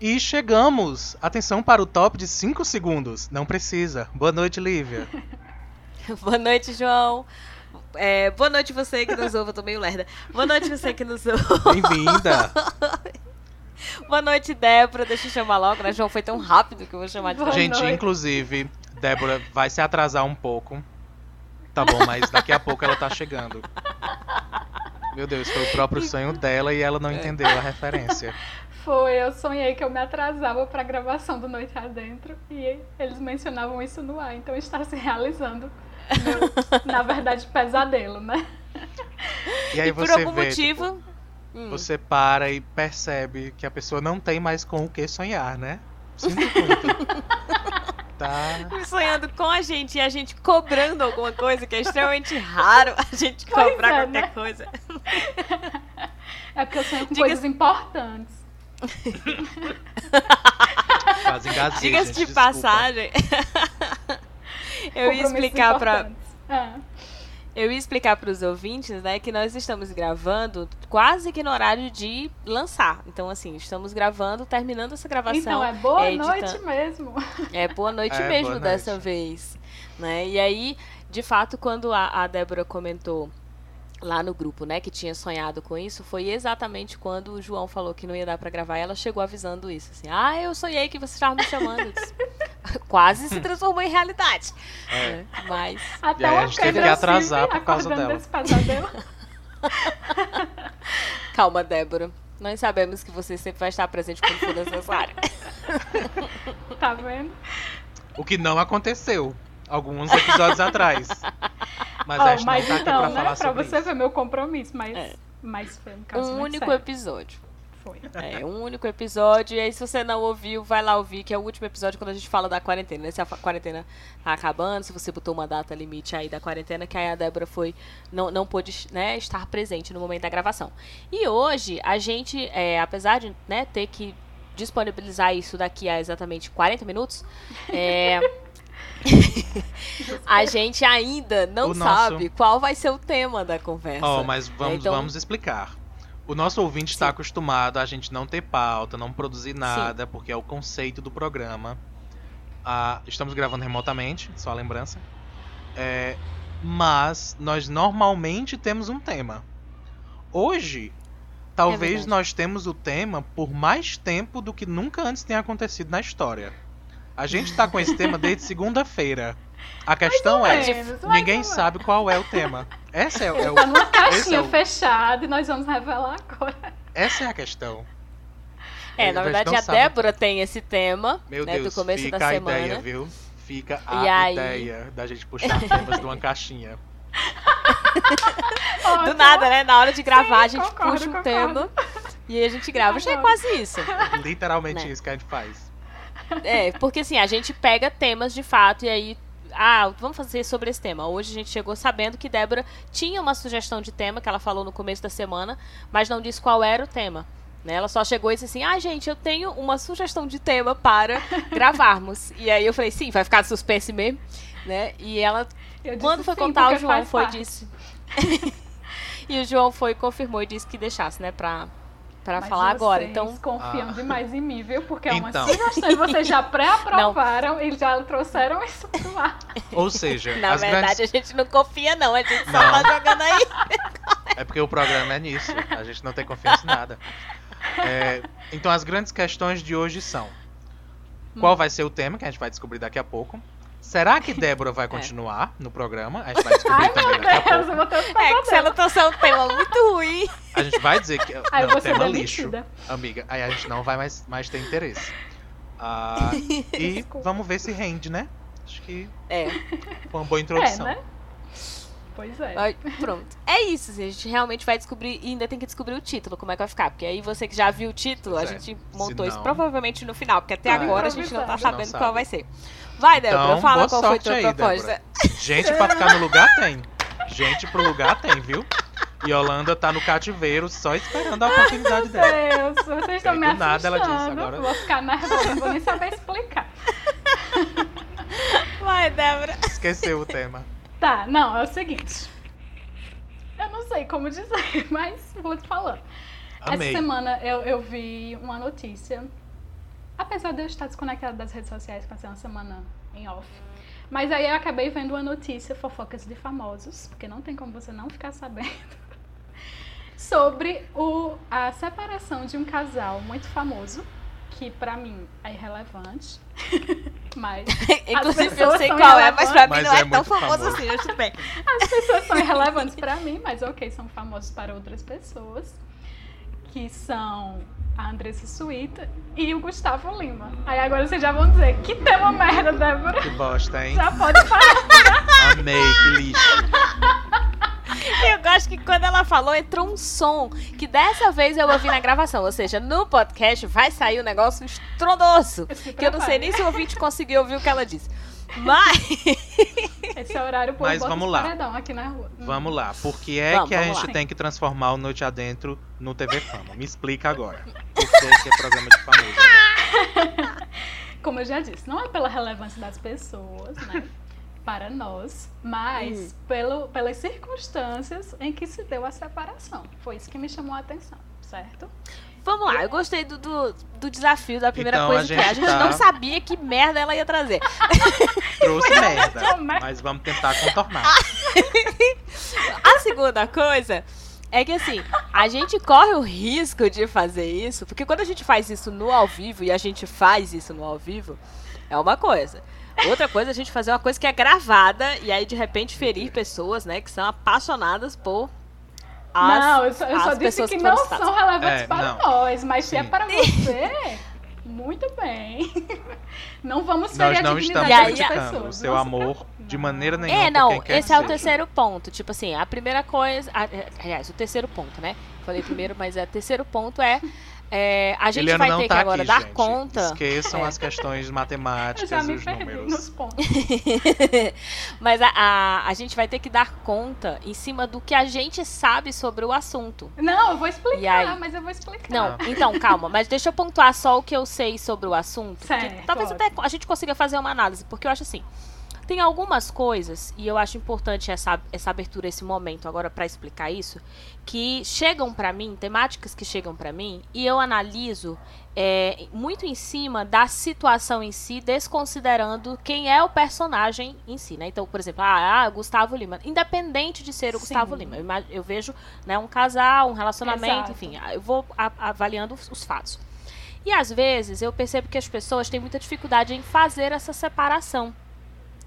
E chegamos! Atenção para o top de 5 segundos. Não precisa. Boa noite, Lívia. boa noite, João. É, boa noite você que nos ouve, eu tô meio lerda. Boa noite você que nos ouve. Bem-vinda! boa noite, Débora. Deixa eu chamar logo, né? João foi tão rápido que eu vou chamar de boa Gente, noite. inclusive, Débora vai se atrasar um pouco. Tá bom, mas daqui a pouco ela tá chegando. Meu Deus, foi o próprio sonho dela e ela não entendeu a referência. Foi, eu sonhei que eu me atrasava para a gravação do Noite Adentro e eles mencionavam isso no ar, então está se realizando. Meu, na verdade, pesadelo, né? E aí e você por algum vê, motivo. Tipo, hum. Você para e percebe que a pessoa não tem mais com o que sonhar, né? Sinto muito. tá. Sonhando com a gente e a gente cobrando alguma coisa, que é extremamente raro a gente cobrar é, qualquer né? coisa. É porque eu sonho com Diga coisas importantes. Quase engasguei, Diga-se de desculpa. passagem. eu ia explicar para ah. Eu ia explicar para os ouvintes, né, que nós estamos gravando quase que no horário de lançar. Então, assim, estamos gravando, terminando essa gravação. Então, é boa é, noite mesmo. É boa noite é, mesmo boa dessa noite. vez. Né? E aí, de fato, quando a, a Débora comentou lá no grupo, né, que tinha sonhado com isso, foi exatamente quando o João falou que não ia dar para gravar, ela chegou avisando isso, assim, ah, eu sonhei que você estava me chamando. Quase se transformou em realidade. É. é mas Até aí a gente teve que atrasar por causa dela. Calma, Débora. Nós sabemos que você sempre vai estar presente quando for necessário. tá vendo? O que não aconteceu alguns episódios atrás. Mas oh, a gente mas não tá então, aqui pra né, falar pra você isso. ver meu compromisso, mas, é. mas foi um caso Um único sério. episódio. Foi. É, um único episódio. E aí, se você não ouviu, vai lá ouvir, que é o último episódio quando a gente fala da quarentena. Né? Se a quarentena tá acabando, se você botou uma data limite aí da quarentena, que aí a Débora foi. Não, não pôde né, estar presente no momento da gravação. E hoje, a gente, é, apesar de né, ter que disponibilizar isso daqui a exatamente 40 minutos, é. a gente ainda não o sabe nosso... qual vai ser o tema da conversa. Oh, mas vamos, então... vamos explicar. O nosso ouvinte está acostumado a gente não ter pauta, não produzir nada, Sim. porque é o conceito do programa. Ah, estamos gravando remotamente, só a lembrança. É, mas nós normalmente temos um tema. Hoje, talvez é nós temos o tema por mais tempo do que nunca antes tenha acontecido na história. A gente tá com esse tema desde segunda-feira. A questão é, menos, ninguém sabe qual é o tema. Essa é, é o. Tá numa caixinha é o... fechada e nós vamos revelar agora. Essa é a questão. É, na verdade a sabe. Débora tem esse tema, Meu né, Deus, do começo fica da a semana. Ideia, viu? Fica a e ideia aí... da gente puxar temas de uma caixinha. do nada, né? Na hora de gravar, Sim, a gente concordo, puxa um concordo. tema e a gente grava. Já é quase isso. Literalmente né? isso que a gente faz. É, porque assim, a gente pega temas de fato e aí. Ah, vamos fazer sobre esse tema. Hoje a gente chegou sabendo que Débora tinha uma sugestão de tema que ela falou no começo da semana, mas não disse qual era o tema. Né? Ela só chegou e disse assim: Ah, gente, eu tenho uma sugestão de tema para gravarmos. e aí eu falei: Sim, vai ficar suspense mesmo. Né? E ela, quando foi contar, o João foi e disse. e o João foi confirmou e disse que deixasse, né, pra, para falar agora. Então confiam ah. demais em mim, viu? Porque é uma então. sugestão e vocês já pré-aprovaram e já trouxeram isso pro ar. Ou seja, na verdade grandes... a gente não confia não, a gente só não. tá jogando aí. É porque o programa é nisso, a gente não tem confiança em nada. É, então as grandes questões de hoje são: qual hum. vai ser o tema que a gente vai descobrir daqui a pouco? Será que Débora vai é. continuar é. no programa? A gente vai descobrir Ai, também daqui a pouco. É que se ela trouxer um tema muito ruim. A gente vai dizer que Ai, não, tema lixo, amiga. Aí a gente não vai mais, mais ter interesse. Ah, e vamos ver se rende, né? Acho que é. foi uma boa introdução. É, né? Pois é. Aí, pronto. É isso, assim, a gente realmente vai descobrir, e ainda tem que descobrir o título, como é que vai ficar. Porque aí você que já viu o título, pois a é. gente montou isso provavelmente no final, porque até agora a gente não tá sabendo não qual vai ser. Vai, Débora, então, fala qual foi a tua aí, proposta. Débora. Gente pra ficar no lugar tem. Gente pro lugar tem, viu? E Holanda tá no cativeiro só esperando a oportunidade dela. Deus, vocês estão me assustando. nada ela disse agora. Vou ficar nervosa, não vou nem saber explicar. Vai, Débora. Esqueceu o tema. Tá, não, é o seguinte. Eu não sei como dizer, mas vou te falando. Amei. Essa semana eu, eu vi uma notícia Apesar de eu estar desconectada das redes sociais, passei uma semana em off. Mas aí eu acabei vendo uma notícia, fofocas de famosos, porque não tem como você não ficar sabendo, sobre o, a separação de um casal muito famoso, que pra mim é irrelevante. mas Inclusive eu sei qual é, mas pra mim Mas não é, é tão famoso, famoso. assim, mas tudo bem. as pessoas são irrelevantes pra mim, mas ok, são famosos para outras pessoas. Que são a Andressa Suíta e o Gustavo Lima. Aí agora vocês já vão dizer, que tema merda, Débora. Que bosta, hein? Já pode falar. Amei, que lixo. Eu gosto que quando ela falou, entrou um som que dessa vez eu ouvi na gravação. Ou seja, no podcast vai sair um negócio estrondoso. Que eu não sei nem se o ouvinte conseguiu ouvir o que ela disse. Mas. Esse é o horário por Mas vamos os lá. aqui na rua. Vamos lá. Por que é Vamos, que a gente lá. tem que transformar o Noite Adentro no TV Fama? Me explica agora. Por que, que é programa de famoso? agora? Como eu já disse, não é pela relevância das pessoas, né? Para nós, mas Hum. pelo, pelas circunstâncias em que se deu a separação. Foi isso que me chamou a atenção, certo? Vamos lá, eu gostei do, do, do desafio da primeira Então, coisa a que é. A gente tá- não sabia que merda ela ia trazer. Trouxe merda. Mas vamos tentar contornar. A segunda coisa é que assim, a gente corre o risco de fazer isso, porque quando a gente faz isso no ao vivo e a gente faz isso no ao vivo, é uma coisa. Outra coisa é a gente fazer uma coisa que é gravada e aí de repente ferir pessoas, né, que são apaixonadas por as, não, eu só, eu as só disse pessoas que foram não citadas. são relevantes É, para não. nós, mas se é Sim. para você, muito bem. Não vamos ferir Nós a não dignidade das pessoas. o seu amor de maneira nenhuma. É, não, esse que é o seja. terceiro ponto. Tipo assim, a primeira coisa. a- é, Aliás, o terceiro ponto, né? Falei primeiro, mas é o terceiro ponto é. é, a gente Eliana vai ter tá que agora aqui, dar gente. conta. Esqueçam É. as questões Eu matemáticas já e me os perdi números. nos pontos. Mas a, a, a gente vai ter que dar conta em cima do que a gente sabe sobre o assunto. Não, eu vou explicar, aí? mas eu vou explicar. Não, então, calma, mas deixa eu pontuar só o que eu sei sobre o assunto. Certo, talvez até a gente consiga fazer uma análise, porque eu acho assim. Tem algumas coisas, e eu acho importante essa, essa abertura, esse momento agora para explicar isso, que chegam para mim, temáticas que chegam para mim, e eu analiso é, muito em cima da situação em si, desconsiderando quem é o personagem em si, né? Então, por exemplo, ah, ah, Gustavo Lima, independente de ser o Sim. Gustavo Lima, eu, eu vejo né, um casal, um relacionamento, Exato. enfim, eu vou avaliando os, os fatos. E às vezes eu percebo que as pessoas têm muita dificuldade em fazer essa separação.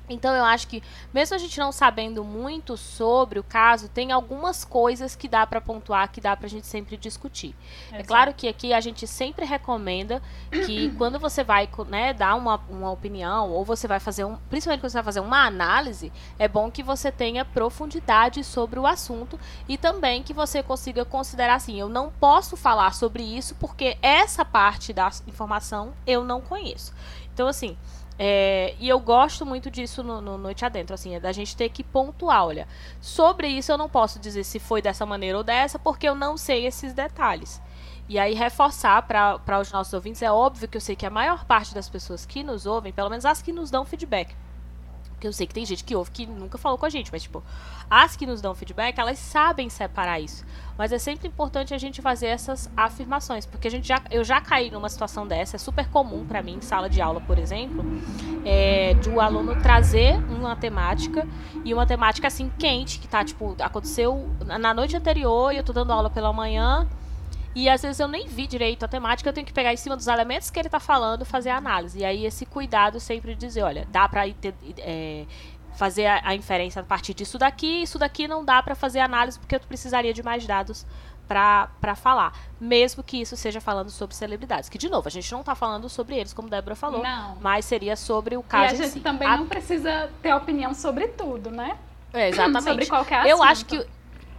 Então eu acho que, mesmo a gente não sabendo muito sobre o caso, tem algumas coisas que dá para pontuar, que dá pra gente sempre discutir. É Exato. claro que aqui a gente sempre recomenda que quando você vai né, dar uma, uma opinião, ou você vai fazer um. Principalmente quando você vai fazer uma análise, é bom que você tenha profundidade sobre o assunto e também que você consiga considerar assim, eu não posso falar sobre isso porque essa parte da informação eu não conheço. Então, assim. É, e eu gosto muito disso no, no Noite Adentro, assim, é da gente ter que pontuar, olha, sobre isso eu não posso dizer se foi dessa maneira ou dessa, porque eu não sei esses detalhes. E aí, reforçar para os nossos ouvintes, é óbvio que eu sei que a maior parte das pessoas que nos ouvem, pelo menos as que nos dão feedback, eu sei que tem gente que ouve que nunca falou com a gente, mas, tipo, as que nos dão feedback, elas sabem separar isso. Mas é sempre importante a gente fazer essas afirmações, porque a gente já, eu já caí numa situação dessa, é super comum para mim, em sala de aula, por exemplo, é, de o aluno trazer uma temática e uma temática assim quente, que tá, tipo, aconteceu na noite anterior e eu tô dando aula pela manhã. E às vezes eu nem vi direito a temática, eu tenho que pegar em cima dos elementos que ele tá falando, fazer a análise. E aí esse cuidado sempre de dizer, olha, dá ter- é, fazer a, a inferência a partir disso daqui, isso daqui não dá pra fazer análise porque eu precisaria de mais dados pra falar. Mesmo que isso seja falando sobre celebridades. Que, de novo, a gente não tá falando sobre eles, como Débora falou, Não. mas seria sobre o E caso a em gente si. também A- não precisa ter opinião sobre tudo, né? É, exatamente. Sobre qualquer assunto. Eu acho que,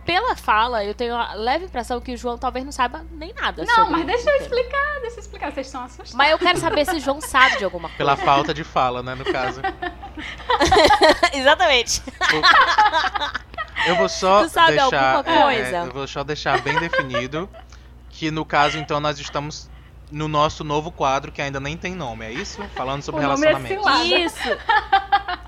pela fala, eu tenho a leve impressão que o João talvez não saiba nem nada Não, sobre mas deixa eu explicar, deixa eu explicar. Vocês estão assustados. Mas eu quero saber se o João sabe de alguma coisa. Pela falta de fala, né, no caso. Exatamente. Eu vou só Tu sabe deixar. alguma é, coisa? eu vou só deixar bem definido que no caso, então, nós estamos no nosso novo quadro que ainda nem tem nome, é isso? Falando sobre O nome é relacionamento. cilada. Isso.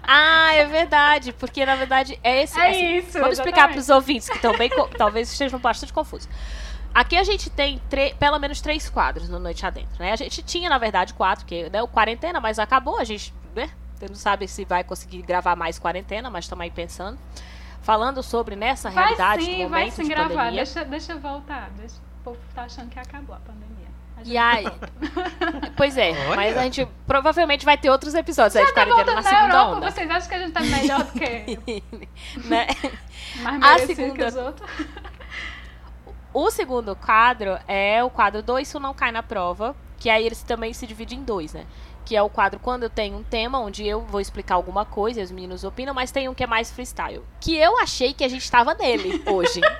Ah, é verdade. Porque, na verdade, é esse. É assim, isso, Vamos explicar exatamente. para os ouvintes que estão bem, co- talvez estejam bastante confusos. Aqui a gente tem pelo menos três quadros no Noite Adentro, né? A gente tinha, na verdade, quatro, que né, o quarentena, mas acabou, a gente, né? Você não sabe se vai conseguir gravar mais quarentena, mas estamos aí pensando. Falando sobre nessa vai realidade sim, do momento vai sim de gravar. pandemia. Deixa, deixa eu voltar. Deixa, o povo tá achando que acabou a pandemia. Gente E aí, pois é, Olha. mas a gente provavelmente vai ter outros episódios aí de Já tá quarentena na segunda Europa, onda. vocês acham que a gente tá melhor do que né? mais A merecido segunda- que os outros? O segundo quadro é o quadro do Isso Não Cai na Prova, que aí eles também se dividem em dois, né? Que é o quadro quando eu tenho um tema onde eu vou explicar alguma coisa e os meninos opinam, mas tem um que é mais freestyle. Que eu achei que a gente tava nele hoje.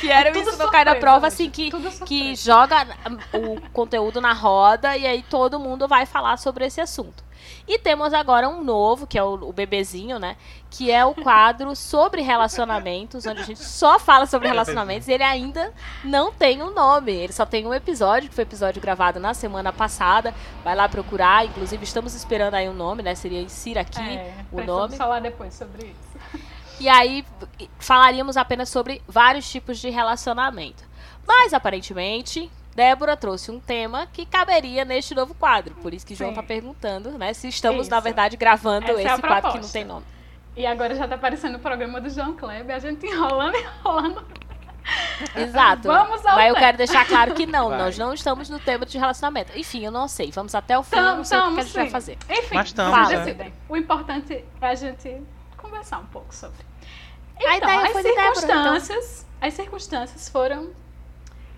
que era o Tudo Isso Não Cai na surpresa Prova, assim, que, que surpresa. joga hum, o conteúdo na roda e aí todo mundo vai falar sobre esse assunto. E temos agora um novo, que é o, o bebezinho, né? Que é o quadro sobre relacionamentos, onde a gente só fala sobre relacionamentos e ele ainda não tem um nome. Ele só tem um episódio, que foi episódio gravado na semana passada. Vai lá procurar. Inclusive, estamos esperando aí um nome, né? Seria Insira aqui É, o nome. falar depois sobre isso. E aí falaríamos apenas sobre vários tipos de relacionamento. Mas aparentemente, Débora trouxe um tema que caberia neste novo quadro. Por isso que João Sim. tá perguntando, né? Se estamos, Isso. na verdade, gravando Essa é esse quadro que não tem nome. E agora já tá aparecendo o programa do João Kleber, a gente enrolando, enrolando. Exato. Vamos ao Mas eu quero deixar claro que não, Vai. nós não estamos no tema de relacionamento. Enfim, eu não sei. Vamos até o fim, eu não sei o que a gente vai sim. fazer. Enfim, Mas tamo, vocês né? decidem. O importante é a gente conversar um pouco sobre. Então, as de Débora, circunstâncias, as circunstâncias foram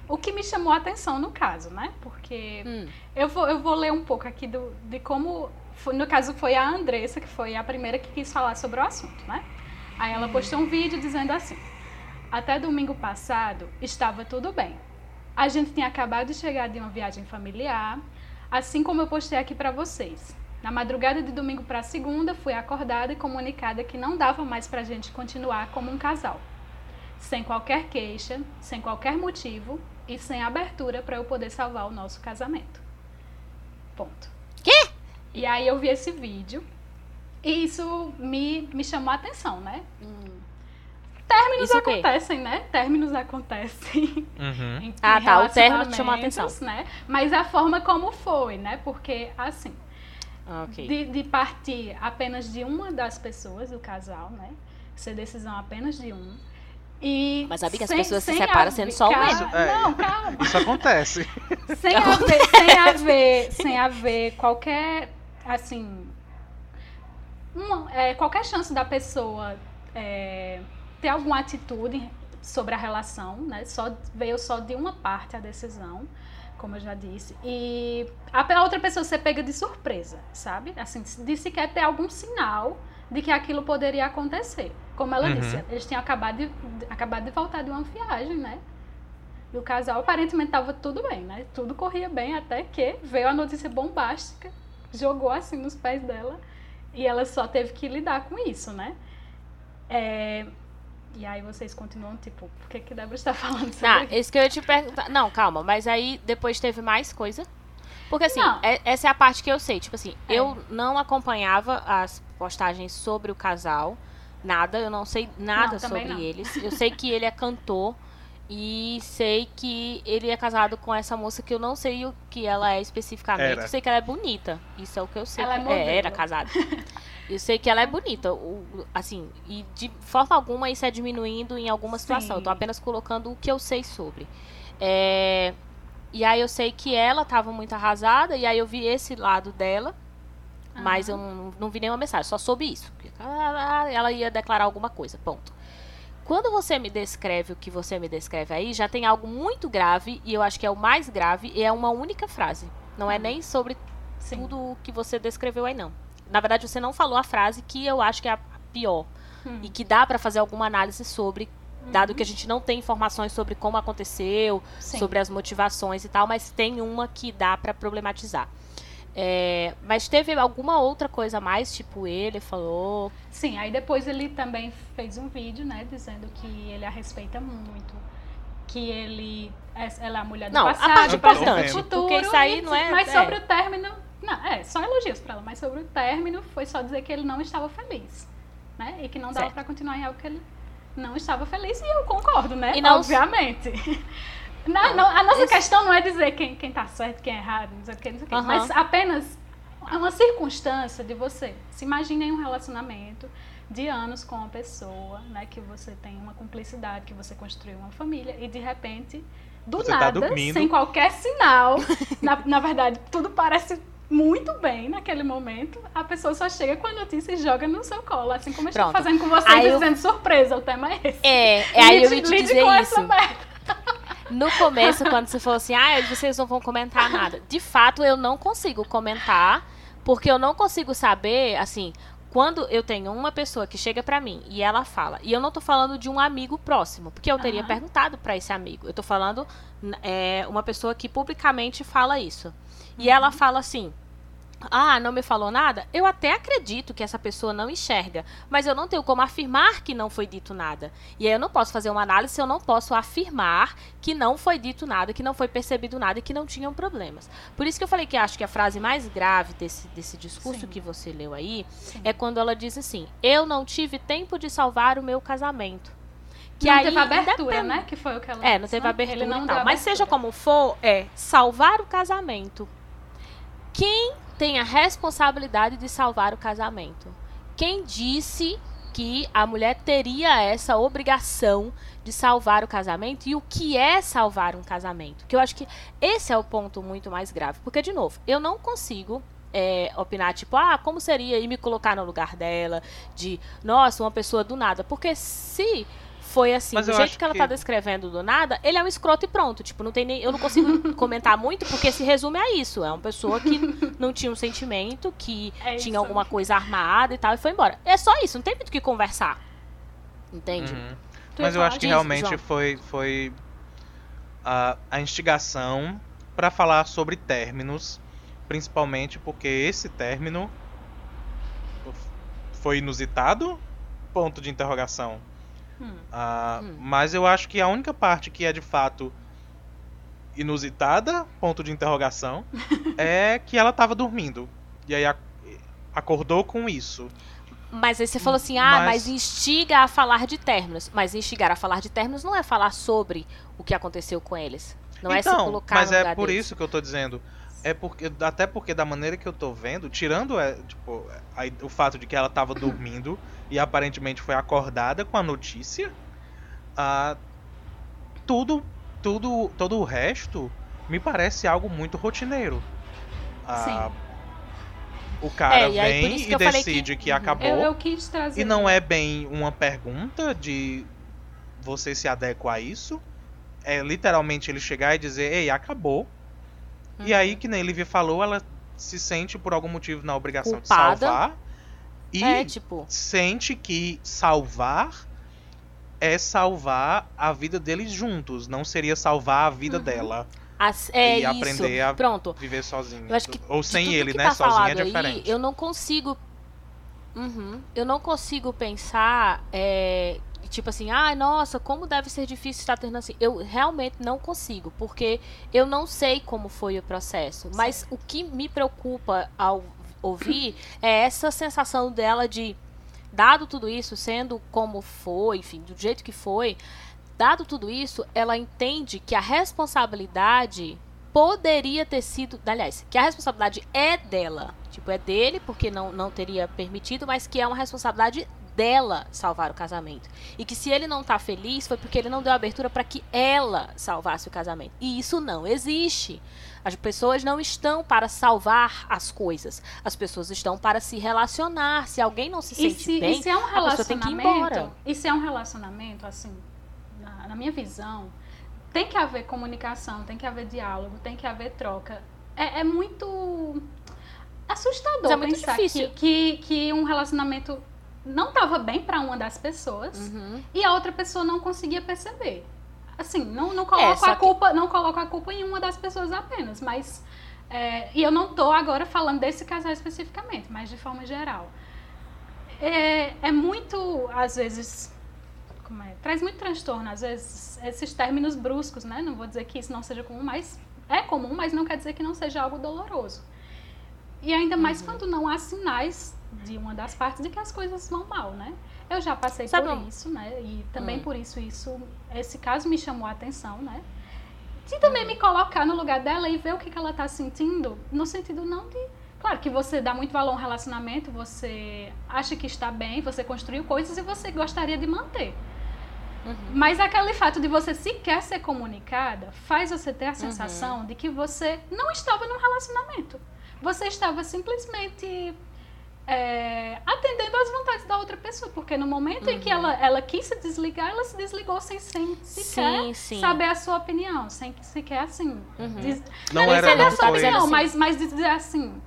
o que me chamou a atenção no caso, né? Porque Hum, eu vou, eu vou ler um pouco aqui do, de como. foi- no caso, foi a Andressa, que foi a primeira que quis falar sobre o assunto, né? Aí ela postou um vídeo dizendo assim: Até domingo passado estava tudo bem. A gente tinha acabado de chegar de uma viagem familiar, assim como eu postei aqui para vocês. Na madrugada de domingo para segunda, fui acordada e comunicada que não dava mais pra gente continuar como um casal. Sem qualquer queixa, sem qualquer motivo e sem abertura para eu poder salvar o nosso casamento. Ponto. Quê? E aí eu vi esse vídeo e isso me, me chamou a atenção, né? Términos Isso acontecem, né? Términos acontecem. Uhum. em- Ah, em tá, o término te chamou a atenção. Né? Mas a forma como foi, né? Porque, assim, ok. de, de partir apenas de uma das pessoas do casal, né? Ser decisão apenas de um. E Mas sabia que as pessoas se separam haver- sendo só um calma, mesmo? É. Não, calma. Isso acontece. Sem haver, sem haver, sem haver qualquer, assim, uma- é, qualquer chance da pessoa é, ter alguma atitude sobre a relação, né? Só veio só de uma parte a decisão, como eu já disse, e a outra pessoa ser pega de surpresa, sabe? Assim, de sequer ter algum sinal de que aquilo poderia acontecer. Como ela Uhum. disse, eles tinham acabado de, acabado de voltar de uma viagem, né? E o casal aparentemente estava tudo bem, né? Tudo corria bem até que veio a notícia bombástica, jogou assim nos pés dela e ela só teve que lidar com isso, né? É, E aí vocês continuam, tipo, por que que Débora está falando sobre Ah, isso? que eu ia te perguntar. Não, calma, mas aí depois teve mais coisa. Porque assim, é- essa é a parte que eu sei. Tipo assim, É. eu não acompanhava as postagens sobre o casal. Nada, eu não sei nada Não, sobre não. eles. Eu sei que ele é cantor. E sei que ele é casado com essa moça que eu não sei o que ela é especificamente. Era. Eu sei que ela é bonita. Isso é o que eu sei. Ela é modelo. era casada. Eu sei que ela é bonita. assim, e de forma alguma isso é diminuindo em alguma situação. Eu tô apenas colocando o que eu sei sobre. É, e aí eu sei que ela tava muito arrasada, e aí eu vi esse lado dela, mas eu não, não vi nenhuma mensagem, só soube isso. que, ah, Ela ia declarar alguma coisa, ponto. Quando você me descreve o que você me descreve aí, já tem algo muito grave, e eu acho que é o mais grave, e é uma única frase. Não é nem sobre Sim. tudo o que você descreveu aí, não. Na verdade, você não falou a frase que eu acho que é a pior. Hum. E que dá pra fazer alguma análise sobre, dado Uhum. que a gente não tem informações sobre como aconteceu, Sim. sobre as motivações e tal, mas tem uma que dá pra problematizar. É, mas teve alguma outra coisa a mais, tipo ele falou. Sim, aí depois ele também fez um vídeo, né, dizendo que ele a respeita muito, que ele é- ela é a mulher do Não, a passado, parte presente e importante, futuro. porque isso aí não é- Mas é. sobre o término, não, é só elogios pra ela, mas sobre o término foi só dizer que ele não estava feliz, né, e que não dava pra continuar em algo que ele não estava feliz e eu concordo, né? E não- Obviamente. Na- não- a nossa questão não é dizer quem, quem tá certo, quem é errado, não sei o que, não sei o que. Aham. Mas apenas é uma circunstância de você se imagine em um relacionamento de anos com uma pessoa, né? Que você tem uma cumplicidade, que você construiu uma família e de repente, do Você tá nada, dormindo. sem qualquer sinal, na, na verdade, tudo parece muito bem naquele momento, a pessoa só chega com a notícia e joga no seu colo, assim como eu estou fazendo com vocês, Aí eu- dizendo surpresa, o tema é esse. É, é aí eu Lide- ia te lide dizer isso. No começo, quando você falou assim, ah, vocês não vão comentar nada. De fato, eu não consigo comentar, porque eu não consigo saber, assim, quando eu tenho uma pessoa que chega pra mim e ela fala, e eu não tô falando de um amigo próximo, porque eu teria Aham. perguntado pra esse amigo. Eu tô falando é, uma pessoa que publicamente fala isso. E ela fala assim. Ah, não me falou nada? Eu até acredito que essa pessoa não enxerga, mas eu não tenho como afirmar que não foi dito nada. E aí eu não posso fazer uma análise se eu não posso afirmar que não foi dito nada, que não foi percebido nada e que não tinham problemas. Por isso que eu falei que acho que a frase mais grave desse, desse discurso Sim. que você leu aí Sim. é quando ela diz assim: Eu não tive tempo de salvar o meu casamento. Que não aí teve abertura, independ- né? Que foi o que ela É, não teve né? abertura Ele não e tal. deu Mas seja abertura. como for, é salvar o casamento. Quem tem a responsabilidade de salvar o casamento? Quem disse que a mulher teria essa obrigação de salvar o casamento e o que é salvar um casamento? Que eu acho que esse é o ponto muito mais grave. Porque, de novo, eu não consigo é, opinar, tipo, ah, como seria e me colocar no lugar dela, de, nossa, uma pessoa do nada. Porque se foi assim, Mas do jeito que ela que- tá descrevendo do nada, ele é um escroto e pronto. Tipo, não tem nem. Eu não consigo comentar muito, porque se resume a isso. É uma pessoa que não tinha um sentimento, que É tinha alguma coisa armada e tal, e foi embora. É só isso, não tem muito o que conversar. Entende? Uhum. Mas eu acho que disso, realmente João? foi, foi a, a instigação para falar sobre términos, principalmente porque esse término foi inusitado? Ponto de interrogação. Hum. Ah, Hum. Mas eu acho que a única parte que é de fato inusitada, ponto de interrogação, é que ela tava dormindo. E aí acordou com isso. Mas aí você falou assim, ah, mas... Mas- instiga a falar de términos. Mas instigar a falar de términos não é falar sobre o que aconteceu com eles. Não é se então, colocar mas no é lugar por deles. isso que eu tô dizendo. É porque até porque da maneira que eu tô vendo, tirando é, tipo, a- o fato de que ela tava dormindo e aparentemente foi acordada com a notícia, ah, tudo tudo todo o resto me parece algo muito rotineiro. Ah, o cara É, e vem e falei que- decide que, Uhum. acabou. Eu, eu quis trazer. E não é bem uma pergunta de você se adequa a isso. É literalmente ele chegar e dizer, ei, acabou. E Uhum. aí, que nem Livia falou, ela se sente por algum motivo na obrigação Culpada. de salvar. E É, tipo, sente que salvar é salvar a vida deles juntos. Não seria salvar a vida Uhum. dela. as- é E isso. aprender a Pronto. viver acho que Ou sem ele, né? tá é diferente. Aí, eu não consigo. Uhum. eu não consigo pensar. é, tipo assim, ai, nossa, como deve ser difícil estar tendo assim. Eu realmente não consigo, porque eu não sei como foi o processo. Mas o que me preocupa ao ouvir é essa sensação dela de. Dado tudo isso, sendo como foi, enfim, do jeito que foi, dado tudo isso, ela entende que a responsabilidade poderia ter sido. Aliás, que a responsabilidade é dela. Tipo, é dele, porque não, não teria permitido, mas que é uma responsabilidade dela salvar o casamento. E que se ele não tá feliz, foi porque ele não deu abertura para que ela salvasse o casamento. E isso não existe. As pessoas não estão para salvar as coisas. As pessoas estão para se relacionar. Se alguém não se sente se, bem, e se é um a pessoa tem que ir relacionamento, embora. e se é um relacionamento, assim, na, na minha visão, tem que haver comunicação, tem que haver diálogo, tem que haver troca. É, é muito assustador Mas é muito pensar difícil. Que, que, que um relacionamento não estava bem para uma das pessoas Uhum. e a outra pessoa não conseguia perceber. Assim, não, não coloco É, a que- culpa, não coloco a culpa em uma das pessoas apenas, mas é, e eu não tô agora falando desse casal especificamente, mas de forma geral. É, é muito, às vezes, é? Traz muito transtorno, às vezes, esses términos bruscos, né? Não vou dizer que isso não seja comum, mas é comum, mas não quer dizer que não seja algo doloroso. E ainda mais Uhum. quando não há sinais de uma das partes de que as coisas vão mal, né? Eu já passei Sabe por um- isso, né? E também Hum. por isso, isso, esse caso me chamou a atenção, né? De também me colocar no lugar dela e ver o que, que ela tá sentindo, no sentido não de. Claro que você dá muito valor a um relacionamento, você acha que está bem, você construiu coisas e você gostaria de manter. Uhum. Mas aquele fato de você sequer ser comunicada faz você ter a sensação de que você não estava num relacionamento. Você estava simplesmente é, atendendo às vontades da outra pessoa. Porque no momento em que ela, ela quis se desligar, ela se desligou sem, sem sequer Sim, sim. saber a sua opinião. Sem que sequer assim. Uhum. diz- Não nem era- saber não a sua foi- opinião, assim. mas, mas dizer assim: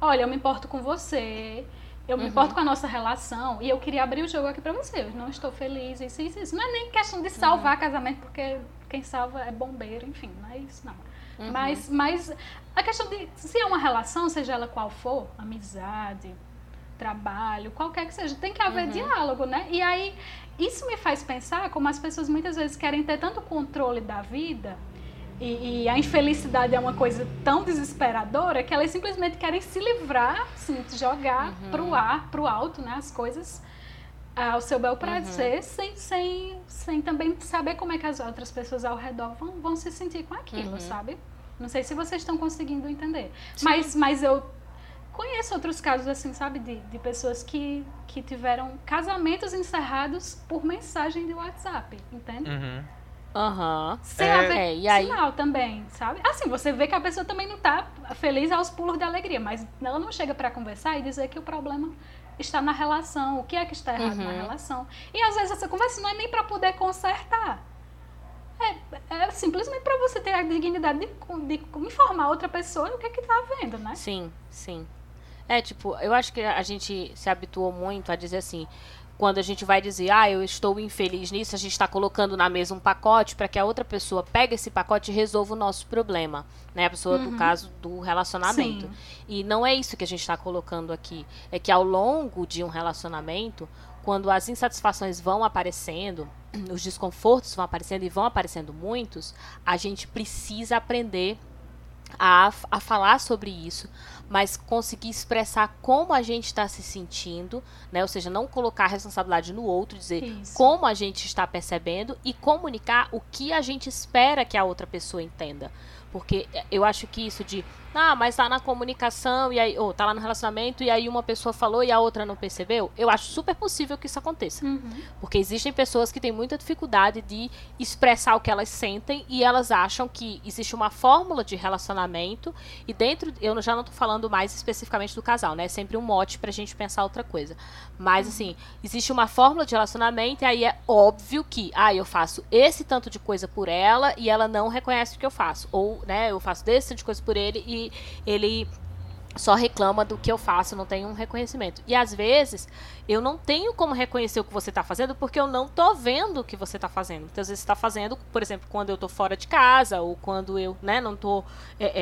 olha, eu me importo com você. Eu Uhum. me importo com a nossa relação e eu queria abrir o jogo aqui pra você. Eu não estou feliz, isso, isso, isso. Não é nem questão de Uhum. salvar casamento, porque quem salva é bombeiro, enfim, não é isso, não. Uhum. Mas, mas a questão de se é uma relação, seja ela qual for, amizade, trabalho, qualquer que seja, tem que haver Uhum. diálogo, né? E aí, isso me faz pensar como as pessoas muitas vezes querem ter tanto controle da vida e, e a infelicidade é uma coisa tão desesperadora que elas simplesmente querem se livrar, assim, jogar Uhum. pro ar, pro alto, né? As coisas ao seu bel Uhum. prazer, sem, sem, sem também saber como é que as outras pessoas ao redor vão, vão se sentir com aquilo, Uhum. sabe? Não sei se vocês estão conseguindo entender. Sim. Mas, mas eu conheço outros casos, assim, sabe? De, de pessoas que, que tiveram casamentos encerrados por mensagem de WhatsApp, entende? Uhum. Aham. Sem É. haver É, e aí- sinal também, sabe? Assim, você vê que a pessoa também não tá feliz aos pulos de alegria, mas ela não chega pra conversar e dizer que o problema está na relação, o que é que está errado na Uhum. relação. E às vezes essa conversa não é nem pra poder consertar. É, é simplesmente pra você ter a dignidade de, de informar outra pessoa o que é que tá vendo, né? Sim, sim. É, tipo, eu acho que a gente se habituou muito a dizer assim, quando a gente vai dizer, ah, eu estou infeliz nisso, a gente está colocando na mesa um pacote para que a outra pessoa pegue esse pacote e resolva o nosso problema, né? A pessoa do caso do relacionamento. Sim. E não é isso que a gente está colocando aqui. É que ao longo de um relacionamento, quando as insatisfações vão aparecendo, os desconfortos vão aparecendo e vão aparecendo muitos, a gente precisa aprender a, a falar sobre isso, mas conseguir expressar como a gente está se sentindo, né? Ou seja, não colocar a responsabilidade no outro, dizer Isso. como a gente está percebendo e comunicar o que a gente espera que a outra pessoa entenda. Porque eu acho que isso de, ah, mas tá na comunicação e aí, ou tá lá no relacionamento e aí uma pessoa falou e a outra não percebeu, eu acho super possível que isso aconteça. Uhum. Porque existem pessoas que têm muita dificuldade de expressar o que elas sentem e elas acham que existe uma fórmula de relacionamento e dentro, eu já não tô falando mais especificamente do casal, né? É sempre um mote pra gente pensar outra coisa. Mas assim, existe uma fórmula de relacionamento e aí é óbvio que, ah, eu faço esse tanto de coisa por ela e ela não reconhece o que eu faço. Ou, né, eu faço desse tanto de coisa por ele e ele só reclama do que eu faço, não tem um reconhecimento. E às vezes eu não tenho como reconhecer o que você está fazendo porque eu não tô vendo o que você está fazendo. Muitas vezes você está fazendo, por exemplo, quando eu tô fora de casa ou quando eu né, não tô é,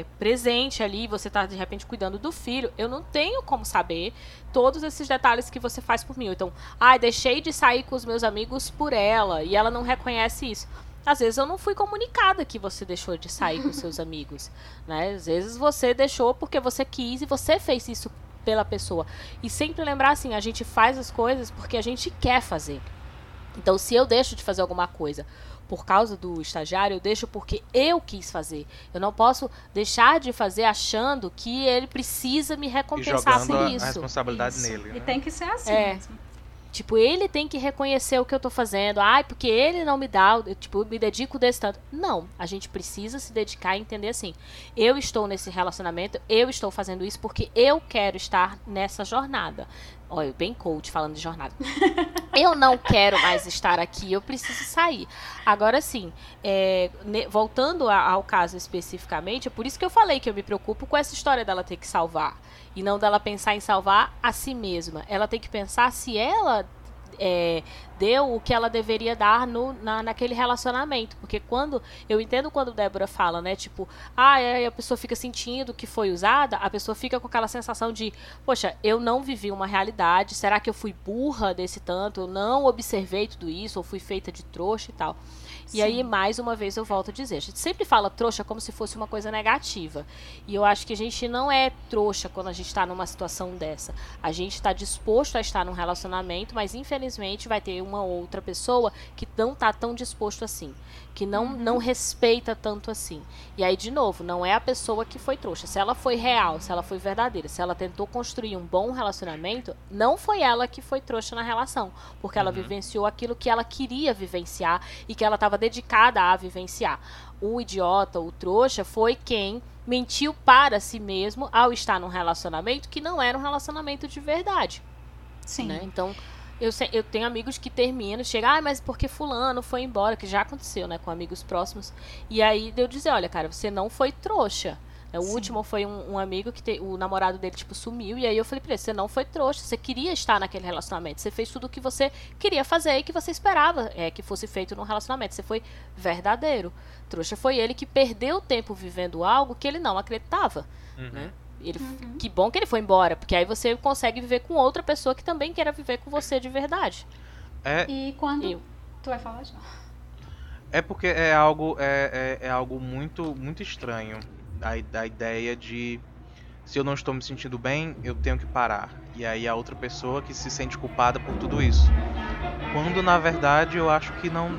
é, presente ali, você está de repente cuidando do filho. Eu não tenho como saber todos esses detalhes que você faz por mim. Então, ah, deixei de sair com os meus amigos por ela e ela não reconhece isso. Às vezes eu não fui comunicada que você deixou de sair com seus amigos, né? Às vezes você deixou porque você quis e você fez isso pela pessoa. E sempre lembrar assim, a gente faz as coisas porque a gente quer fazer. Então, se eu deixo de fazer alguma coisa por causa do estagiário, eu deixo porque eu quis fazer. Eu não posso deixar de fazer achando que ele precisa me E recompensar jogando por isso. a responsabilidade Isso. nele. E né? tem que ser assim É. mesmo. Tipo, ele tem que reconhecer o que eu tô fazendo. Ai, porque ele não me dá, tipo, eu me dedico desse tanto. Não, a gente precisa se dedicar e entender assim. Eu estou nesse relacionamento, eu estou fazendo isso porque eu quero estar nessa jornada. Olha, bem coach falando de jornada. eu não quero mais estar aqui, eu preciso sair. Agora sim, é, ne- voltando a- ao caso especificamente, é por isso que eu falei que eu me preocupo com essa história dela ter que salvar. E não dela pensar em salvar a si mesma. Ela tem que pensar se ela é, deu o que ela deveria dar no, na, naquele relacionamento. Porque quando. Eu entendo quando Débora fala, né? Tipo, ah, aí a pessoa fica sentindo que foi usada, a pessoa fica com aquela sensação de, poxa, eu não vivi uma realidade, será que eu fui burra desse tanto? Eu não observei tudo isso, ou fui feita de trouxa e tal. E aí, mais uma vez, eu volto a dizer: a gente sempre fala trouxa como se fosse uma coisa negativa. E eu acho que a gente não é trouxa quando a gente está numa situação dessa. A gente está disposto a estar num relacionamento, mas infelizmente vai ter uma outra pessoa que não está tão disposto assim que não, uhum. não respeita tanto assim. E aí, de novo, não é a pessoa que foi trouxa. Se ela foi real, se ela foi verdadeira, se ela tentou construir um bom relacionamento, não foi ela que foi trouxa na relação. Porque ela uhum. vivenciou aquilo que ela queria vivenciar e que ela estava dedicada a vivenciar. O idiota, o trouxa, foi quem mentiu para si mesmo ao estar num relacionamento que não era um relacionamento de verdade. Sim. Né? Então eu, eu tenho amigos que terminam, chegam, ah, mas porque fulano foi embora, que já aconteceu, né, com amigos próximos. E aí eu dizer, olha, cara, você não foi trouxa. O Sim. último foi um, um amigo que te, o namorado dele, tipo, sumiu. E aí eu falei pra ele, você não foi trouxa, você queria estar naquele relacionamento. Você fez tudo o que você queria fazer e que você esperava é, que fosse feito num relacionamento. Você foi verdadeiro. Trouxa foi ele que perdeu tempo vivendo algo que ele não acreditava. Uhum. Né? Ele, uhum. Que bom que ele foi embora, porque aí você consegue viver com outra pessoa que também queira viver com você de verdade. É... E quando. Eu. Tu vai falar já. É porque é algo, é, é, é, algo muito, muito estranho. A, a ideia de se eu não estou me sentindo bem, eu tenho que parar. E aí a outra pessoa que se sente culpada por tudo isso. Quando na verdade eu acho que não.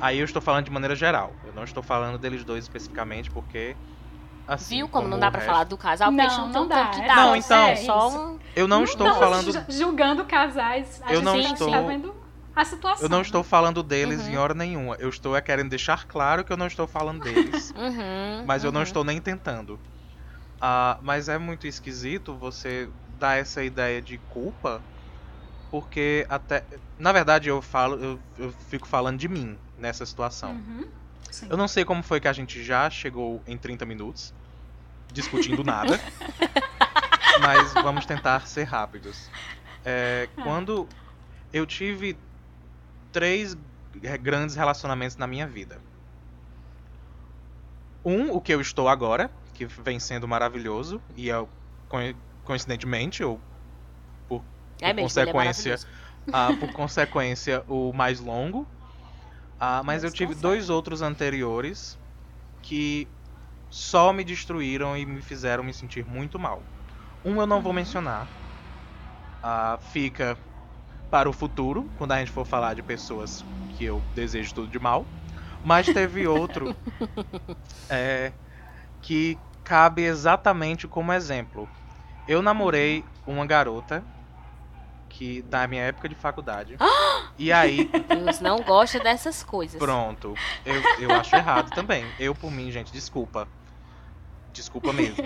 Aí eu estou falando de maneira geral. Eu não estou falando deles dois especificamente, porque Assim, Viu como, como não dá para falar do casal? Não, não, não dá. Que dá. Não, então. É só um... Eu não estou não, falando. Julgando casais. eu não estou. Tá vendo a situação. Eu não estou falando deles uhum. em hora nenhuma. Eu estou é querendo deixar claro que eu não estou falando deles. uhum, mas eu não uhum. estou nem tentando. Uh, mas é muito esquisito você dar essa ideia de culpa. Porque até. Na verdade, eu falo, eu, eu fico falando de mim nessa situação. Uhum. Eu não sei como foi que a gente já chegou em 30 minutos discutindo nada. mas vamos tentar ser rápidos. É, ah. quando eu tive três grandes relacionamentos na minha vida. Um, o que eu estou agora, que vem sendo maravilhoso, e é coincidentemente, ou por, é por mesmo, consequência, é por consequência, o mais longo, ah, mas eu tive dois outros anteriores que só me destruíram e me fizeram me sentir muito mal. Um eu não vou uhum. mencionar. Ah, fica para o futuro, quando a gente for falar de pessoas que eu desejo tudo de mal. Mas teve outro é, que cabe exatamente como exemplo. Eu namorei uma garota que da minha época de faculdade. e aí. Deus não gosta dessas coisas. Pronto. Eu, eu acho errado também. Eu, por mim, gente, desculpa. Desculpa mesmo.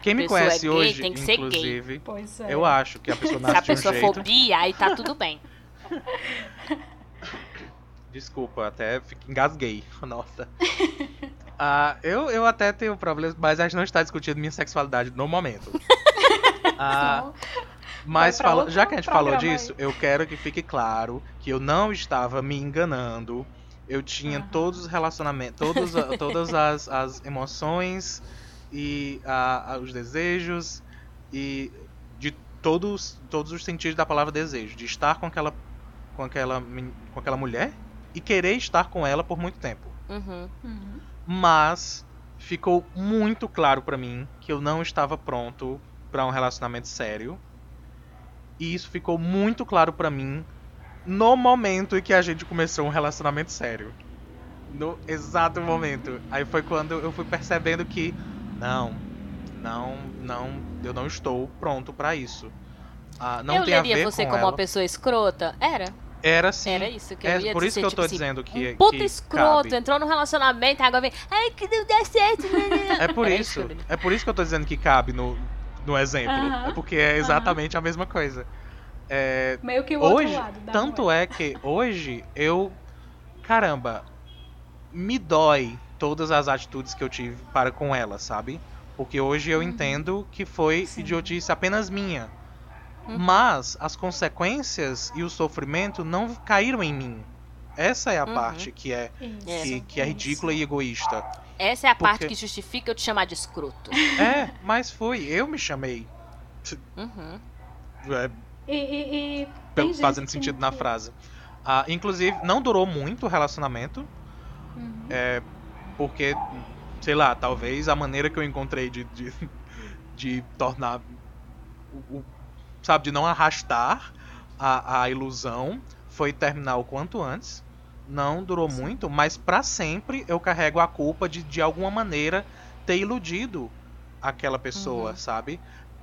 Quem me conhece é gay, hoje, tem que inclusive, ser gay. eu acho que a pessoa nasce Se a pessoa de um for jeito... bi, aí tá tudo bem. Desculpa, até engasguei. Nossa. Uh, eu, eu até tenho problemas, mas a gente não está discutindo minha sexualidade no momento. Uh, mas fala, já que a gente falou disso, aí. eu quero que fique claro que eu não estava me enganando. Eu tinha uhum. todos os relacionamentos, todos, todas as, as emoções e a, a, os desejos e de todos, todos os sentidos da palavra desejo, de estar com aquela, com aquela, com aquela mulher e querer estar com ela por muito tempo. Uhum. Uhum. Mas ficou muito claro para mim que eu não estava pronto para um relacionamento sério e isso ficou muito claro para mim no momento em que a gente começou um relacionamento sério. No exato momento. Aí foi quando eu fui percebendo que não, não, não, eu não estou pronto para isso. Ah, não eu tem leria a ver você com como ela. uma pessoa escrota? Era. Era sim. Era isso que eu é, ia Por dizer, isso que eu tipo tô assim, dizendo que. Um puta que escroto, cabe. entrou no relacionamento, agora vem. Ai, que não deu certo. É por Era isso. eu- É por isso que eu tô dizendo que cabe no, no exemplo. Aham, É porque é exatamente a mesma coisa. É, Meio que o hoje, outro lado. tanto moeda. é que hoje eu. Caramba, me dói todas as atitudes que eu tive para com ela, sabe? Porque hoje eu Uhum. entendo que foi Sim. idiotice apenas minha. Uhum. Mas as consequências e o sofrimento não caíram em mim. Essa é a uhum. parte que é, que, que, é ridícula e egoísta. Essa é a Porque... parte que justifica eu te chamar de escroto. É, mas foi. Eu me chamei. Uhum. É, e, e, e fazendo sentido que... na frase. Ah, inclusive, não durou muito o relacionamento. Uhum. É, porque, sei lá, talvez a maneira que eu encontrei de, de, de tornar. O, o, sabe, de não arrastar a, a ilusão foi terminar o quanto antes. Não durou Sim. muito, mas para sempre eu carrego a culpa de, de alguma maneira, ter iludido aquela pessoa, uhum. sabe?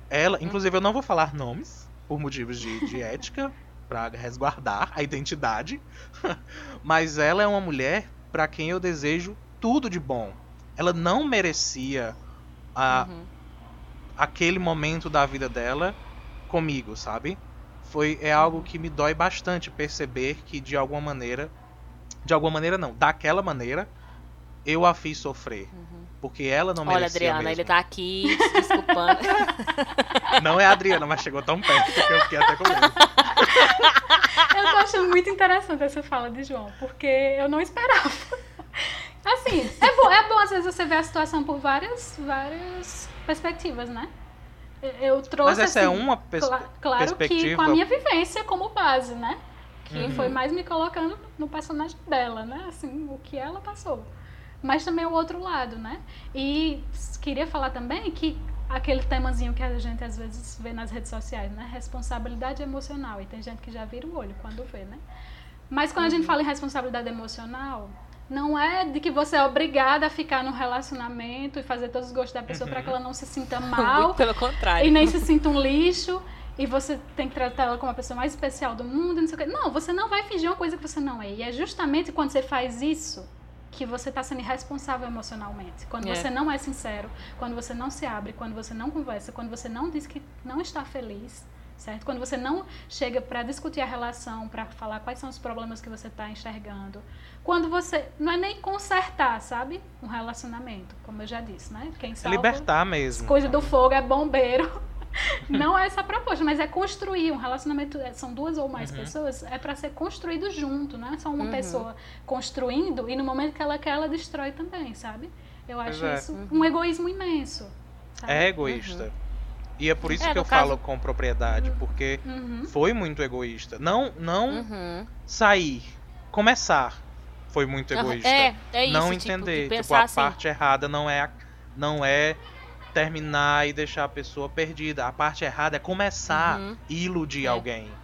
Ela, inclusive, eu não vou falar nomes por motivos de, de ética, para resguardar a identidade, mas ela é uma mulher para quem eu desejo tudo de bom. Ela não merecia a, uhum. aquele momento da vida dela comigo, sabe? Foi é algo uhum. que me dói bastante perceber que de alguma maneira, de alguma maneira não, daquela maneira eu a fiz sofrer. Uhum. Porque ela não merecia Olha, Adriana, mesmo. ele tá aqui se desculpando. Não é a Adriana, mas chegou tão perto que eu fiquei até com medo. Eu tô achando muito interessante essa fala de João, porque eu não esperava. Assim, é bom, é bom às vezes você ver a situação por várias, várias perspectivas, né? Eu trouxe. Mas essa é assim, é uma pers cl claro perspectiva. que com a minha vivência como base, né? Que uhum. foi mais me colocando no personagem dela, né? Assim, o que ela passou mas também o outro lado, né? E queria falar também que aquele temazinho que a gente às vezes vê nas redes sociais, né? Responsabilidade emocional. E tem gente que já vira o olho quando vê, né? Mas quando a gente uhum. fala em responsabilidade emocional, não é de que você é obrigada a ficar no relacionamento e fazer todos os gostos da pessoa uhum. para que ela não se sinta mal. Pelo contrário. E nem se sinta um lixo. E você tem que tratar ela como a pessoa mais especial do mundo. Não, sei o quê. não, você não vai fingir uma coisa que você não é. E é justamente quando você faz isso que você está sendo irresponsável emocionalmente. Quando é. você não é sincero, quando você não se abre, quando você não conversa, quando você não diz que não está feliz, certo? Quando você não chega para discutir a relação, para falar quais são os problemas que você está enxergando. Quando você não é nem consertar, sabe? Um relacionamento, como eu já disse, né? Quem salva, libertar mesmo. Coisa do fogo é bombeiro. Não é essa a proposta, mas é construir um relacionamento. É, são duas ou mais uhum. pessoas, é para ser construído junto, não é só uma uhum. pessoa construindo e no momento que ela quer, ela destrói também, sabe? Eu acho é. isso um egoísmo imenso. Sabe? É egoísta. Uhum. E é por isso é, que eu caso... falo com propriedade, porque uhum. foi muito egoísta. Não, não uhum. sair, começar foi muito egoísta. É, é isso, não tipo, entender, tipo, a assim... parte errada não é não é terminar e deixar a pessoa perdida. A parte errada é começar uhum. e iludir é. alguém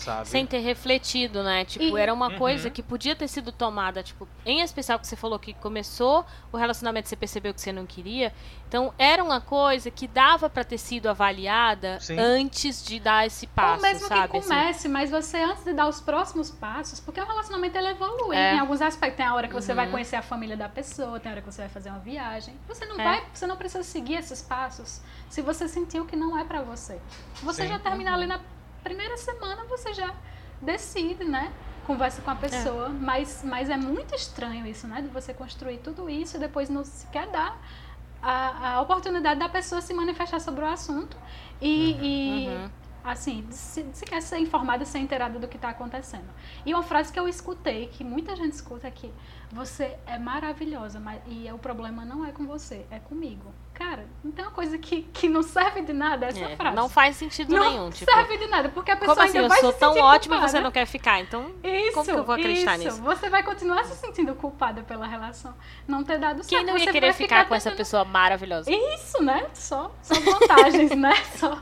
sabe? Sem ter refletido, né? Tipo, e... era uma uhum. coisa que podia ter sido tomada, tipo, em especial que você falou que começou o relacionamento, você percebeu que você não queria. Então, era uma coisa que dava para ter sido avaliada Sim. antes de dar esse passo, Ou mesmo sabe? que assim. comece, assim. mas você antes de dar os próximos passos, porque o relacionamento ele evolui é. em alguns aspectos. Tem a hora que você uhum. vai conhecer a família da pessoa, tem a hora que você vai fazer uma viagem. Você não é. vai, você não precisa seguir esses passos se você sentiu que não é para você. Você Sim. já terminar uhum. ali na primeira semana você já decide, né? Conversa com a pessoa, é. Mas, mas é muito estranho isso, né? De você construir tudo isso e depois não se quer dar a, a oportunidade da pessoa se manifestar sobre o assunto e, uhum. e uhum. Assim, se, se, quer ser informada, ser inteirada do que está acontecendo. E uma frase que eu escutei, que muita gente escuta aqui, você é maravilhosa, mas, e o problema não é com você, é comigo. Cara, não tem uma coisa que, que não serve de nada essa é, frase. Não faz sentido não nenhum. Não tipo, serve de nada, porque a pessoa como ainda assim, vai eu sou tão ótima e você não quer ficar, então isso, como que eu vou acreditar isso. nisso? Você vai continuar se sentindo culpada pela relação não ter dado certo. Quem não ia você querer ficar, ficar com essa pessoa maravilhosa? Isso, né? Só, só vantagens, né? Só...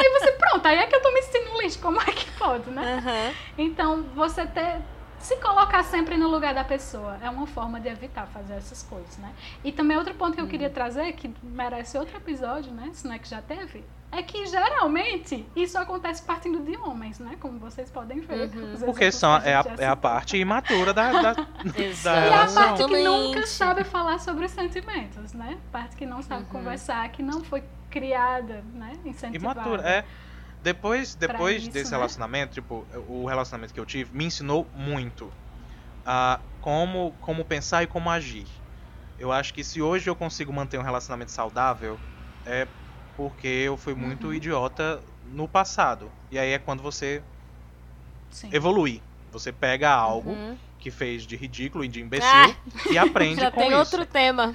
Aí você, pronto, aí é que eu tô me sentindo lixo, como é que pode, né? Uhum. Então, você ter se colocar sempre no lugar da pessoa é uma forma de evitar fazer essas coisas, né? E também outro ponto que eu queria uhum. trazer, que merece outro episódio, né? Se não é que já teve, é que geralmente isso acontece partindo de homens, né? Como vocês podem ver. Uhum. Porque são, é, a, é a parte imatura da, da, da E a parte que nunca sabe falar sobre os sentimentos, né? Parte que não sabe uhum. conversar, que não foi criada, né? Incentivada. Imatura, é. Depois, depois isso, desse né? relacionamento, tipo, o relacionamento que eu tive me ensinou muito a como, como pensar e como agir. Eu acho que se hoje eu consigo manter um relacionamento saudável, é porque eu fui muito Uhum. idiota no passado. E aí é quando você Sim. evolui. Você pega algo Uhum. Que fez de ridículo e de imbecil Ah! e aprende Já com tem isso. outro tema.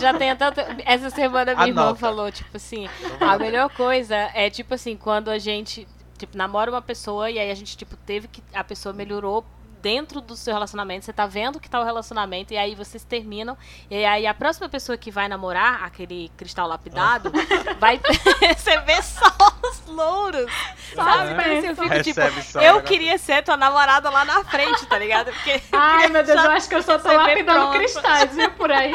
Já tem até. outro- Essa semana minha irmã Anota. falou, tipo assim, a melhor coisa é, tipo assim, quando a gente, tipo, namora uma pessoa e aí a gente, tipo, teve que. A pessoa melhorou dentro do seu relacionamento, você tá vendo que tá o relacionamento, e aí vocês terminam, e aí a próxima pessoa que vai namorar, aquele cristal lapidado, vai receber só os louros. Sabe? É. Eu fico tipo, Recebe só eu agora. queria ser tua namorada lá na frente, tá ligado? Porque Ai, meu Deus, eu acho que eu só tô lapidando pronto. cristais, viu, por aí.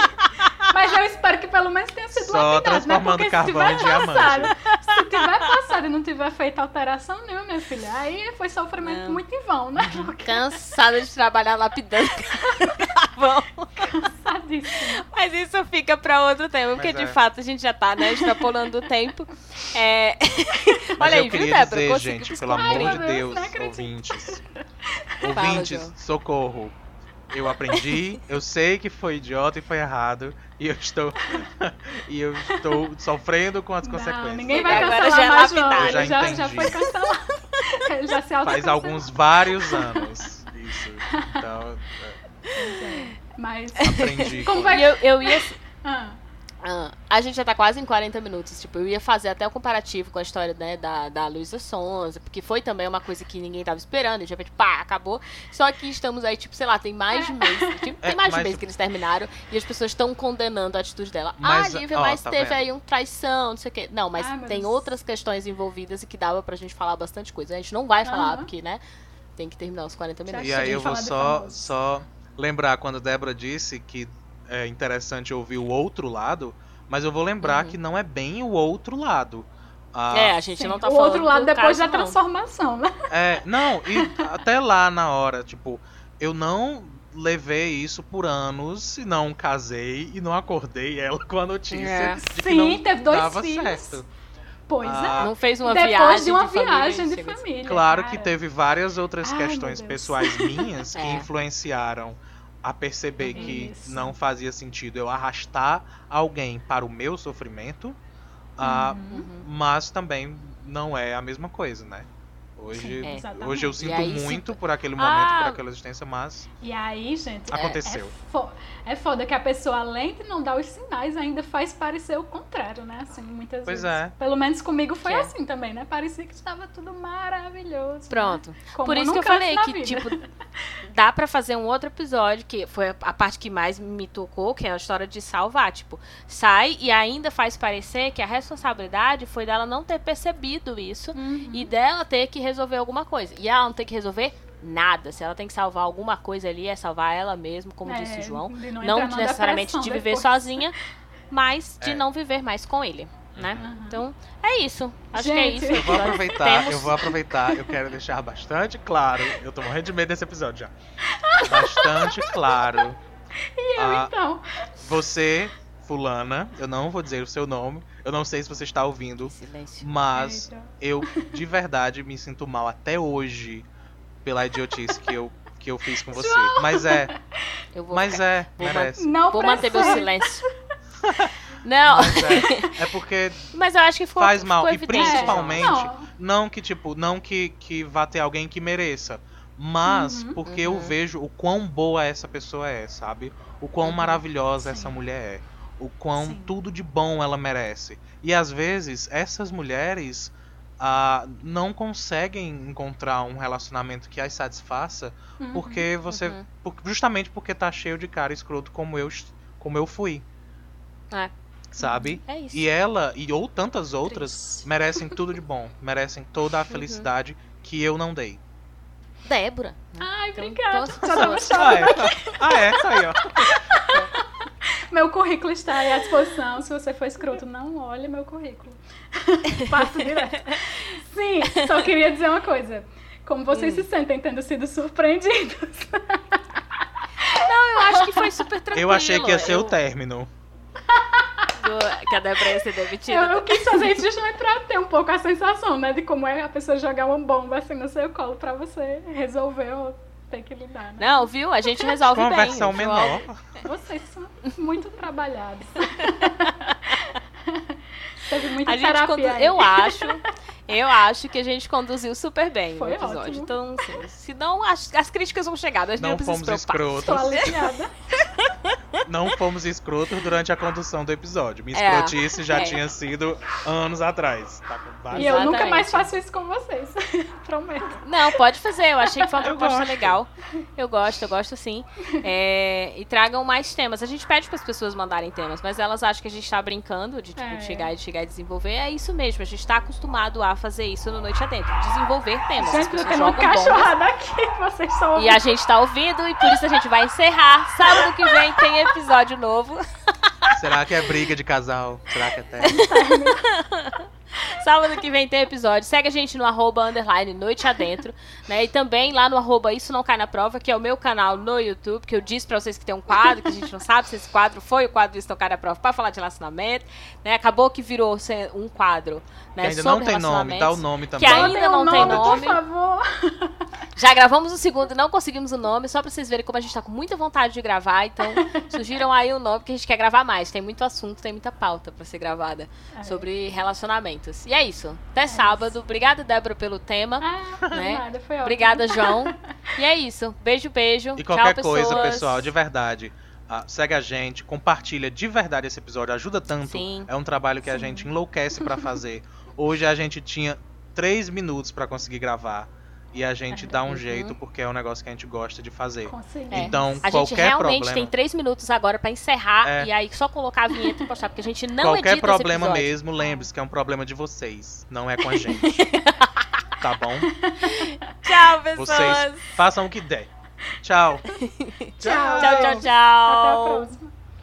Mas eu espero que pelo menos tenha sido Só lapidado, né? transformando Porque se carvão tiver em diamante. passado, se tiver passado e não tiver feito alteração nenhuma, minha filha, aí foi sofrimento Não. muito em vão, né? Uhum. Porque cansada de trabalhar lapidando carvão. cansadíssimo. Mas isso fica pra outro tema, porque Mas de é. fato a gente já tá, né, extrapolando o tempo. É... Olha aí, viu, Débora? dizer, gente, pelo amor de Deus, Deus, ouvintes. Fala, ouvintes, João. socorro. Eu aprendi, eu sei que foi idiota e foi errado, e eu estou e eu estou sofrendo com as Não, consequências. ninguém vai Agora cancelar já é mais lapidado. João. Eu já já, já foi cancelado. Ele já se Faz alguns vários anos isso. Então, Mas. é, aprendi. Como com vai- eu, eu ia. Ah, ah, a gente já tá quase em 40 minutos. Tipo, eu ia fazer até o comparativo com a história né, da, da Luísa Sonza, porque foi também uma coisa que ninguém tava esperando, e de repente, pá, acabou. Só que estamos aí, tipo, sei lá, tem mais de mês. Tipo, tem É, mais de mas- mês que eles terminaram e as pessoas estão condenando a atitude dela. Mas, ah, Lívia, ó, mas tá teve vendo? aí um traição, não sei o quê. Não, mas Ai, meu tem outras questões envolvidas e que dava pra gente falar bastante coisa. A gente não vai falar, Aham. porque, né? Tem que terminar os 40 Já minutos. E aí eu vou só, só lembrar quando Débora disse que é interessante ouvir o outro lado, mas eu vou lembrar Uhum. que não é bem o outro lado. Ah, É, a gente sim. não tá o falando outro lado do depois caso, da não. transformação, né? É, não, e até lá na hora, tipo, eu não levei isso por anos e não casei e não acordei ela com a notícia É. de que Sim, não teve dois dava filhos. certo. Pois Ah, Não fez uma Depois viagem de uma família, viagem de chega assim. família. Claro cara. que teve várias outras Ai, questões pessoais minhas que É. influenciaram a perceber que Isso. não fazia sentido eu arrastar alguém para o meu sofrimento, ah, Uhum. mas também não é a mesma coisa, né? Hoje, Sim, É. hoje eu sinto aí, se- muito por aquele momento, Ah. por aquela existência, mas E aí, gente, é- Aconteceu. É, fo- é foda que a pessoa, além de não dar os sinais, ainda faz parecer o contrário, né? Assim, muitas Pois vezes. é. Pelo menos comigo foi Que é. assim também, né? Parecia que estava tudo maravilhoso. Pronto. né? Como Por isso que eu falei que, vida. tipo, dá pra fazer um outro episódio, que foi a parte que mais me tocou, que é a história de salvar. Tipo, sai e ainda faz parecer que a responsabilidade foi dela não ter percebido isso Uhum. e dela ter que resolver alguma coisa. E ela não tem que resolver nada. Se ela tem que salvar alguma coisa ali, é salvar ela mesmo, como É, disse o João. não Não necessariamente de viver depois. sozinha, mas de É. não viver mais com ele, né? Uhum. Então, é isso. Acho que é Gente. isso. eu vou aproveitar, Temos- eu vou aproveitar, eu quero deixar bastante claro, eu tô morrendo de medo desse episódio já. Bastante claro. E eu, Ah, então? Você, fulana, eu não vou dizer o seu nome, eu não sei se você está ouvindo, Silêncio. mas eu de verdade me sinto mal até hoje pela idiotice que eu, que eu fiz com você. Mas é, Eu vou mas ficar- é, vou merece. Não Vou manter meu silêncio. Não, Mas é, é porque mas eu acho que ficou, faz mal. ficou E evidente. principalmente, Não. não que, tipo, não que, que vá ter alguém que mereça. Mas Uhum. porque eu Uhum. vejo o quão boa essa pessoa é, sabe? O quão Uhum. maravilhosa Sim. essa mulher é. O quão Sim. tudo de bom ela merece. E às vezes essas mulheres ah, não conseguem encontrar um relacionamento que as satisfaça Uhum. porque você. Uhum. por- justamente porque tá cheio de cara escroto como eu, como eu fui. É. Sabe? É isso. E ela, e ou tantas outras, Triste. merecem tudo de bom. Merecem toda Uhum. a felicidade que eu não dei. Débora. Ai, Então, obrigada. Ah, é? Ah, é? Tá aí, ó. Meu currículo está aí à disposição. Se você for escroto, não olhe meu currículo. Passo direto. Sim, só queria dizer uma coisa. Como vocês Hum. se sentem tendo sido surpreendidos? Não, eu acho que foi super tranquilo. Eu achei que ia ser Eu- o término. do- Que a Débora ia ser demitida. Eu, eu quis fazer isso justamente pra ter um pouco a sensação, né? De como é a pessoa jogar uma bomba assim no seu colo pra você resolver ter que lidar, né? Não, viu? A gente resolve a bem. versão o João- menor. Vocês são muito trabalhados. Teve muita A gente terapia condu... Eu acho. Eu acho que a gente conduziu super bem Foi o episódio. ótimo. Então, assim, se não, as, as críticas vão chegar, nós Não não precisamos fomos se preocupar. escrotos. Tô aliviada. Não fomos escrotos durante a condução do episódio. Minha É, escrotice já é. tinha sido anos atrás. Tá E eu nunca mais faço isso com vocês. Prometo. Não, pode fazer. Eu achei que foi uma Eu proposta gosto. legal. Eu gosto, eu gosto sim. É, e tragam mais temas. A gente pede para as pessoas mandarem temas, mas elas acham que a gente tá brincando de tipo, É. chegar e chegar e desenvolver. É isso mesmo. A gente tá acostumado a fazer isso no Noite Adentro. Desenvolver temas. As Gente, eu pessoas tenho uma jogam bombas. cachorrada aqui, vocês só E a gente tá ouvindo e por isso a gente vai encerrar. Sábado que vem tem episódio novo. Será que é briga de casal? Será que é até? Sábado que vem tem episódio. Segue a gente no arroba underline noite adentro, né? E também lá no arroba isso não cai na prova, que é o meu canal no YouTube, que eu disse pra vocês que tem um quadro, que a gente não sabe se esse quadro foi o quadro Isso não cai na prova pra falar de relacionamento, né? Acabou que virou um quadro, né? Que ainda sobre não tem nome, dá o nome também. Que ainda não um tem nome, nome. Por favor. Já gravamos o segundo e não conseguimos o nome, só pra vocês verem como a gente tá com muita vontade de gravar. Então, surgiram aí o nome, porque a gente quer gravar mais. Tem muito assunto, tem muita pauta pra ser gravada É. sobre relacionamentos. E é isso. Até sábado. Obrigada, Débora, pelo tema. Ah, Né? nada, foi ótimo. Obrigada, João. E é isso. Beijo, beijo. E qualquer Tchau, coisa, pessoas. pessoal, de verdade. ah, segue a gente, compartilha de verdade esse episódio, ajuda tanto. Sim. É um trabalho que a Sim. gente enlouquece pra fazer. Hoje a gente tinha três minutos pra conseguir gravar e a gente dá um Uhum. jeito porque é um negócio que a gente gosta de fazer. É. Então, A gente qualquer realmente problema, tem três minutos agora pra encerrar É. e aí só colocar a vinheta e postar, porque a gente não qualquer problema mesmo, lembre-se que é um problema de vocês, não é com a gente. tá bom? Tchau, pessoas. Vocês façam o que der. Tchau. Tchau. Tchau, tchau, tchau. Até a próxima.